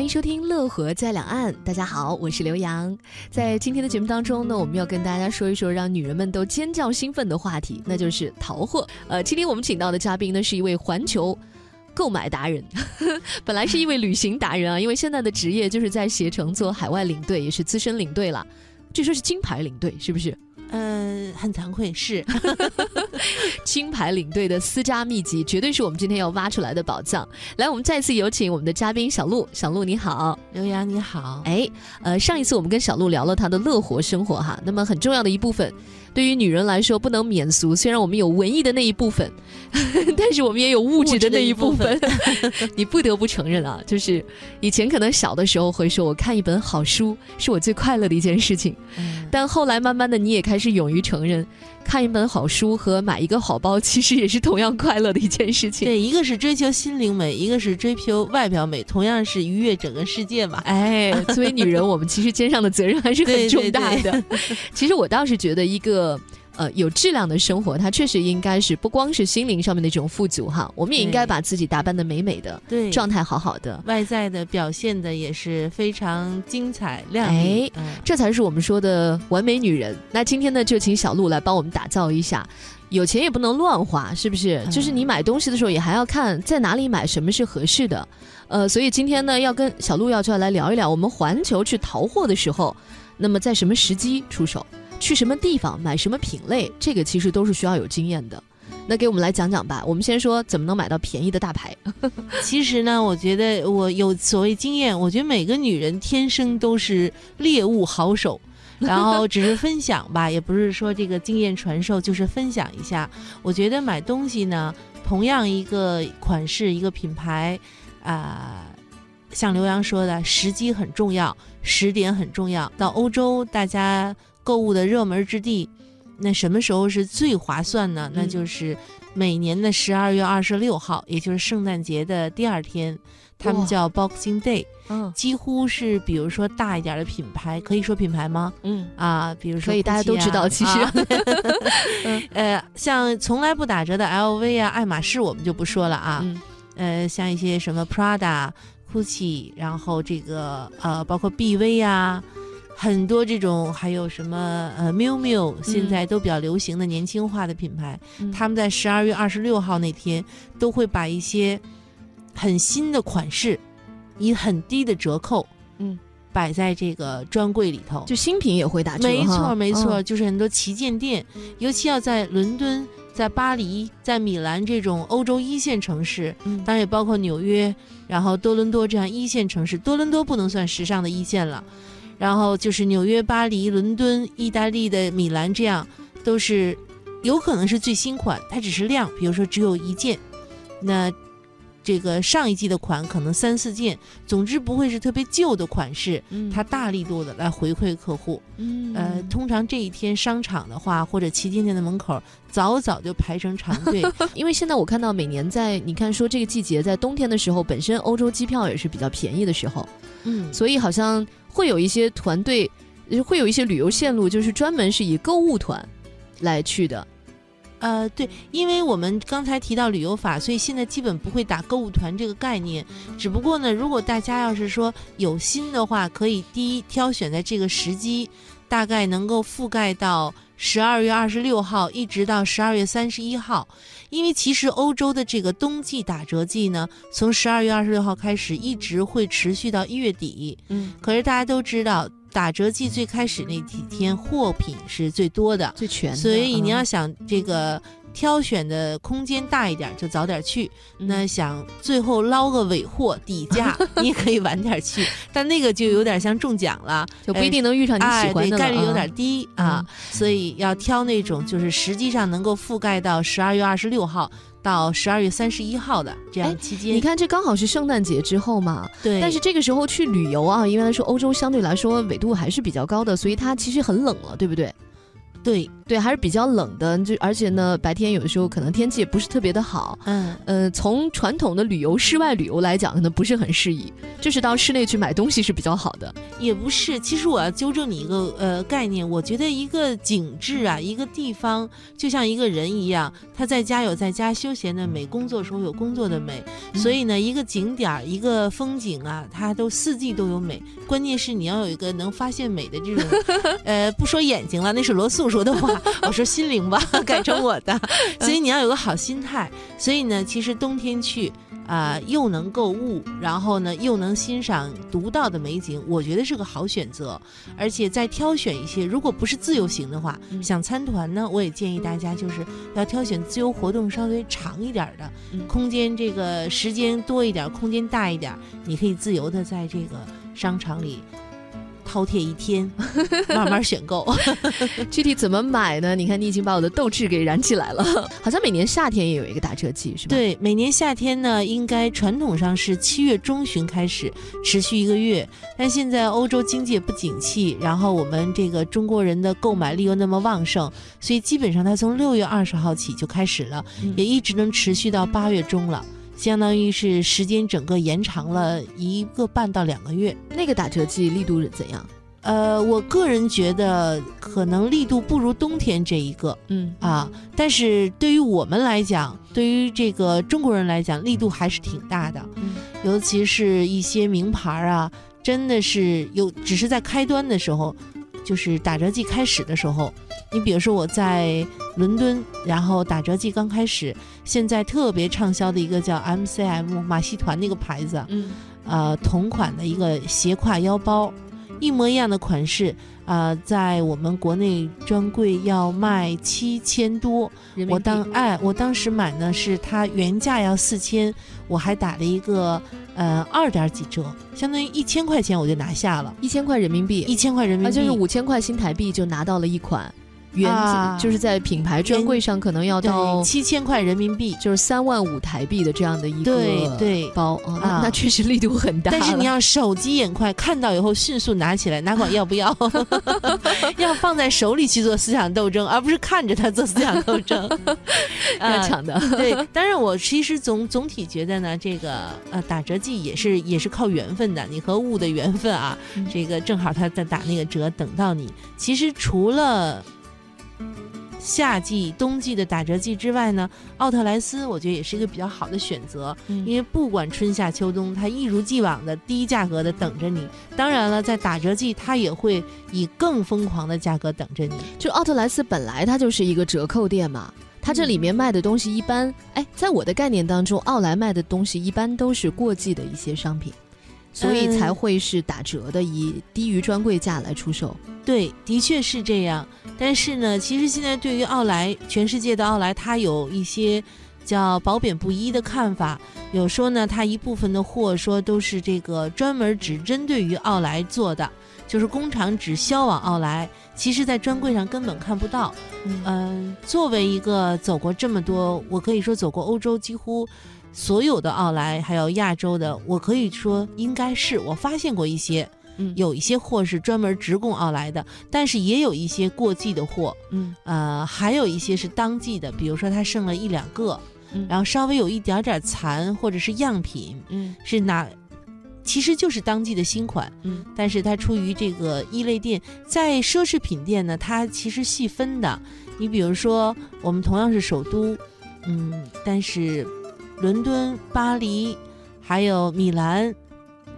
欢迎收听《乐活在两岸》，大家好，我是刘洋。在今天的节目当中呢，我们要跟大家说一说让女人们都尖叫兴奋的话题，那就是淘货。呃，今天我们请到的嘉宾呢，是一位环球购买达人，本来是一位旅行达人啊，因为现在的职业就是在携程做海外领队，也是资深领队了，据说是金牌领队，是不是？嗯，很惭愧，是 金牌领队的私家秘籍，绝对是我们今天要挖出来的宝藏。来，我们再次有请我们的嘉宾小鹿，小鹿你好，刘洋你好。哎，呃，上一次我们跟小鹿聊了她的乐活生活哈，那么很重要的一部分。对于女人来说，不能免俗。虽然我们有文艺的那一部分，但是我们也有物质的那一部分。你不得不承认啊，就是以前可能小的时候会说，我看一本好书是我最快乐的一件事情。但后来慢慢的，你也开始勇于承认，看一本好书和买一个好包，其实也是同样快乐的一件事情。对，一个是追求心灵美，一个是追求外表美，同样是愉悦整个世界嘛。哎，作为女人，我们其实肩上的责任还是很重大的。其实我倒是觉得一个。个呃有质量的生活，它确实应该是不光是心灵上面的这种富足哈，我们也应该把自己打扮的美美的，对，状态好好的，外在的表现的也是非常精彩亮丽，这才是我们说的完美女人。那今天呢，就请小鹿来帮我们打造一下，有钱也不能乱花，是不是？就是你买东西的时候也还要看在哪里买，什么是合适的。呃，所以今天呢，要跟小鹿要就要来聊一聊，我们环球去淘货的时候，那么在什么时机出手？去什么地方买什么品类，这个其实都是需要有经验的。那给我们来讲讲吧。我们先说怎么能买到便宜的大牌。其实呢，我觉得我有所谓经验，我觉得每个女人天生都是猎物好手，然后只是分享吧，也不是说这个经验传授，就是分享一下。我觉得买东西呢，同样一个款式、一个品牌，啊，像刘洋说的，时机很重要，时点很重要。到欧洲，大家。购物的热门之地，那什么时候是最划算呢？那就是每年的十二月二十六号，也就是圣诞节的第二天，他们叫 Boxing Day。嗯，几乎是比如说大一点的品牌，可以说品牌吗？嗯啊，比如说可以，大家都知道。其实，呃，像从来不打折的 LV 啊、爱马仕，我们就不说了啊。呃，像一些什么 Prada、Gucci，然后这个呃，包括 BV 啊。很多这种还有什么呃，miu miu，现在都比较流行的年轻化的品牌，他们在十二月二十六号那天都会把一些很新的款式，以很低的折扣，嗯，摆在这个专柜里头。就新品也会打折。没错没错，就是很多旗舰店，尤其要在伦敦、在巴黎、在米兰这种欧洲一线城市，当然也包括纽约，然后多伦多这样一线城市。多伦多不能算时尚的一线了。然后就是纽约、巴黎、伦敦、意大利的米兰，这样都是有可能是最新款，它只是量，比如说只有一件，那这个上一季的款可能三四件，总之不会是特别旧的款式，它大力度的来回馈客户。呃，通常这一天商场的话或者旗舰店的门口早早就排成长队，因为现在我看到每年在你看说这个季节在冬天的时候，本身欧洲机票也是比较便宜的时候，嗯，所以好像。会有一些团队，会有一些旅游线路，就是专门是以购物团来去的。呃，对，因为我们刚才提到旅游法，所以现在基本不会打购物团这个概念。只不过呢，如果大家要是说有心的话，可以第一挑选在这个时机，大概能够覆盖到十二月二十六号，一直到十二月三十一号。因为其实欧洲的这个冬季打折季呢，从十二月二十六号开始，一直会持续到一月底。嗯，可是大家都知道，打折季最开始那几天货品是最多的、最全，所以你要想这个。挑选的空间大一点就早点去，那想最后捞个尾货底价，你也可以晚点去，但那个就有点像中奖了，就不一定能遇上你喜欢的，概率有点低啊。所以要挑那种就是实际上能够覆盖到十二月二十六号到十二月三十一号的这样期间。你看这刚好是圣诞节之后嘛，对。但是这个时候去旅游啊，因为来说欧洲相对来说纬度还是比较高的，所以它其实很冷了，对不对？对，对，还是比较冷的，就而且呢，白天有的时候可能天气也不是特别的好。嗯，呃，从传统的旅游、室外旅游来讲，可能不是很适宜，就是到室内去买东西是比较好的。也不是，其实我要纠正你一个呃概念，我觉得一个景致啊，一个地方就像一个人一样，他在家有在家休闲的美，工作时候有工作的美，所以呢，一个景点儿、一个风景啊，它都四季都有美。关键是你要有一个能发现美的这种，呃，不说眼睛了，那是罗素说的话，我说心灵吧，改成我的。所以你要有个好心态。所以呢，其实冬天去。啊，又能购物，然后呢，又能欣赏独到的美景，我觉得是个好选择。而且再挑选一些，如果不是自由行的话，想参团呢，我也建议大家就是要挑选自由活动稍微长一点的，空间这个时间多一点，空间大一点，你可以自由的在这个商场里。饕餮一天，慢慢选购。具体怎么买呢？你看，你已经把我的斗志给燃起来了。好像每年夏天也有一个打折季，是吧？对，每年夏天呢，应该传统上是七月中旬开始，持续一个月。但现在欧洲经济也不景气，然后我们这个中国人的购买力又那么旺盛，所以基本上它从六月二十号起就开始了，也一直能持续到八月中了。相当于是时间整个延长了一个半到两个月。那个打折季力度是怎样？呃，我个人觉得可能力度不如冬天这一个，嗯啊，但是对于我们来讲，对于这个中国人来讲，力度还是挺大的。嗯，尤其是一些名牌啊，真的是有，只是在开端的时候，就是打折季开始的时候。你比如说我在伦敦，然后打折季刚开始，现在特别畅销的一个叫 MCM 马戏团那个牌子，嗯，呃，同款的一个斜挎腰包，一模一样的款式，啊，在我们国内专柜要卖七千多，我当哎，我当时买呢是它原价要四千，我还打了一个呃二点几折，相当于一千块钱我就拿下了，一千块人民币，一千块人民币，就是五千块新台币就拿到了一款。原就是在品牌专柜上可能要到七千块人民币，就是三万五台币的这样的一个对包啊，那确实力度很大。但是你要手疾眼快，看到以后迅速拿起来，哪管要不要，要放在手里去做思想斗争，而不是看着它做思想斗争。要抢的对，当然我其实总总体觉得呢，这个呃打折季也是也是靠缘分的，你和物的缘分啊，这个正好他在打那个折，等到你。其实除了夏季、冬季的打折季之外呢，奥特莱斯我觉得也是一个比较好的选择，因为不管春夏秋冬，它一如既往的低价格的等着你。当然了，在打折季，它也会以更疯狂的价格等着你。就奥特莱斯本来它就是一个折扣店嘛，它这里面卖的东西一般，哎，在我的概念当中，奥莱卖的东西一般都是过季的一些商品。所以才会是打折的，以低于专柜价来出售。对，的确是这样。但是呢，其实现在对于奥莱，全世界的奥莱，它有一些叫褒贬不一的看法。有说呢，它一部分的货说都是这个专门只针对于奥莱做的，就是工厂只销往奥莱，其实在专柜上根本看不到。嗯，作为一个走过这么多，我可以说走过欧洲几乎。所有的奥莱还有亚洲的，我可以说应该是我发现过一些，嗯，有一些货是专门直供奥莱的，但是也有一些过季的货，嗯，呃，还有一些是当季的，比如说它剩了一两个，然后稍微有一点点残或者是样品，嗯，是哪，其实就是当季的新款，嗯，但是它出于这个一类店，在奢侈品店呢，它其实细分的，你比如说我们同样是首都，嗯，但是。伦敦、巴黎，还有米兰，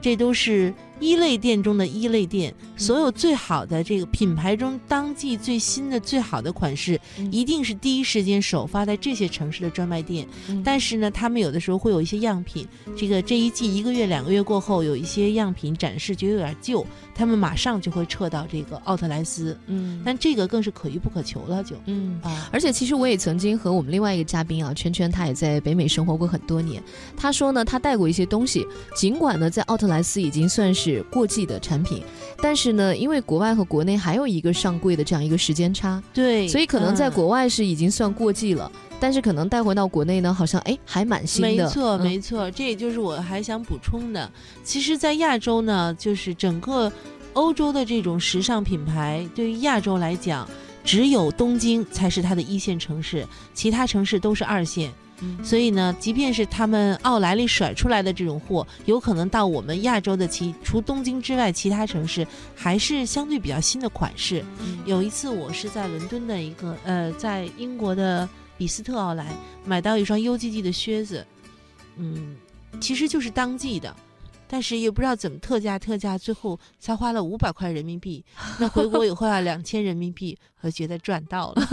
这都是。一类店中的一类店，所有最好的这个品牌中当季最新的最好的款式，一定是第一时间首发在这些城市的专卖店。但是呢，他们有的时候会有一些样品，这个这一季一个月两个月过后，有一些样品展示觉得有点旧，他们马上就会撤到这个奥特莱斯。嗯，但这个更是可遇不可求了，就嗯啊。而且其实我也曾经和我们另外一个嘉宾啊圈圈，他也在北美生活过很多年。他说呢，他带过一些东西，尽管呢在奥特莱斯已经算是。过季的产品，但是呢，因为国外和国内还有一个上柜的这样一个时间差，对，所以可能在国外是已经算过季了，但是可能带回到国内呢，好像哎还蛮新的。没错，没错，这也就是我还想补充的。其实，在亚洲呢，就是整个欧洲的这种时尚品牌，对于亚洲来讲。只有东京才是它的一线城市，其他城市都是二线。所以呢，即便是他们奥莱里甩出来的这种货，有可能到我们亚洲的其除东京之外，其他城市还是相对比较新的款式。有一次，我是在伦敦的一个呃，在英国的比斯特奥莱买到一双 UGG 的靴子，嗯，其实就是当季的。但是也不知道怎么特价特价，最后才花了五百块人民币。那回国以后啊两千人民币，我觉得赚到了。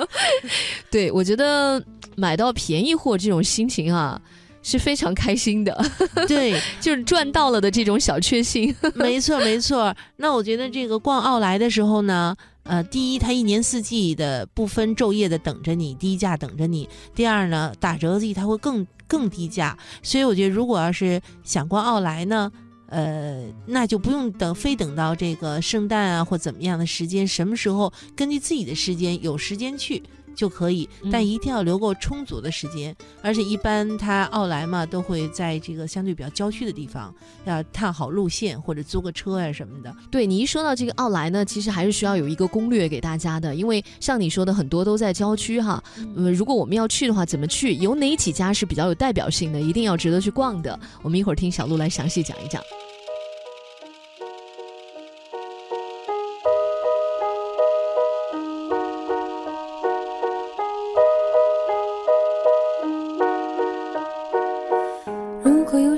对，我觉得买到便宜货这种心情啊是非常开心的。对，就是赚到了的这种小确幸。没错，没错。那我觉得这个逛奥莱的时候呢，呃，第一，它一年四季的不分昼夜的等着你，低价等着你；第二呢，打折季它会更。更低价，所以我觉得，如果要是想逛奥莱呢，呃，那就不用等，非等到这个圣诞啊或怎么样的时间，什么时候根据自己的时间有时间去。就可以，但一定要留够充足的时间。而且一般他奥莱嘛，都会在这个相对比较郊区的地方，要探好路线或者租个车啊什么的。对你一说到这个奥莱呢，其实还是需要有一个攻略给大家的，因为像你说的很多都在郊区哈。呃，如果我们要去的话，怎么去？有哪几家是比较有代表性的，一定要值得去逛的？我们一会儿听小鹿来详细讲一讲。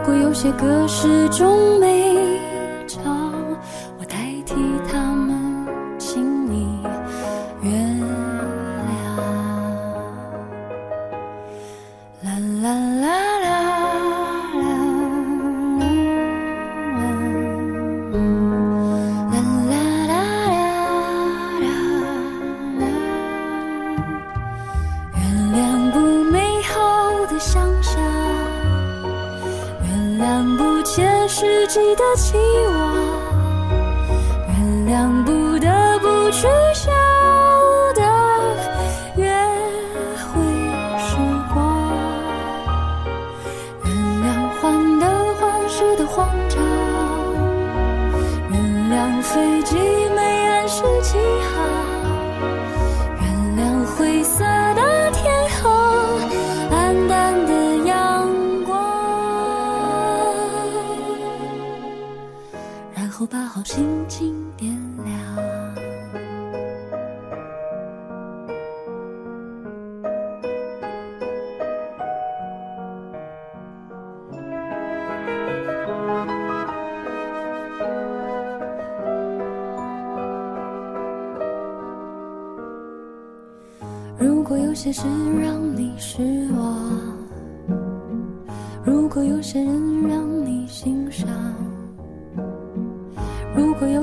如果有些歌始终没实际的期望，原谅不得不取消的约会时光，原谅患得患失的慌张，原谅飞机没按时起航，把好心情点亮。如果有些事让你失望，如果有些人让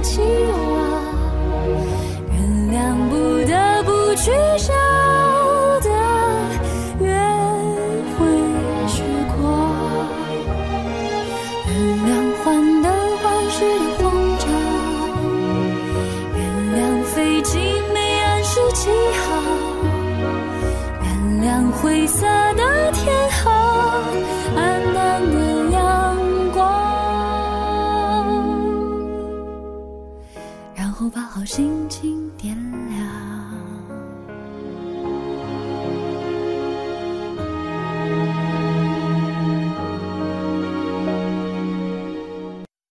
期望原谅不得不取笑的约会时光，原谅患得患失的慌张，原谅飞机没按时起航，原谅挥洒。轻轻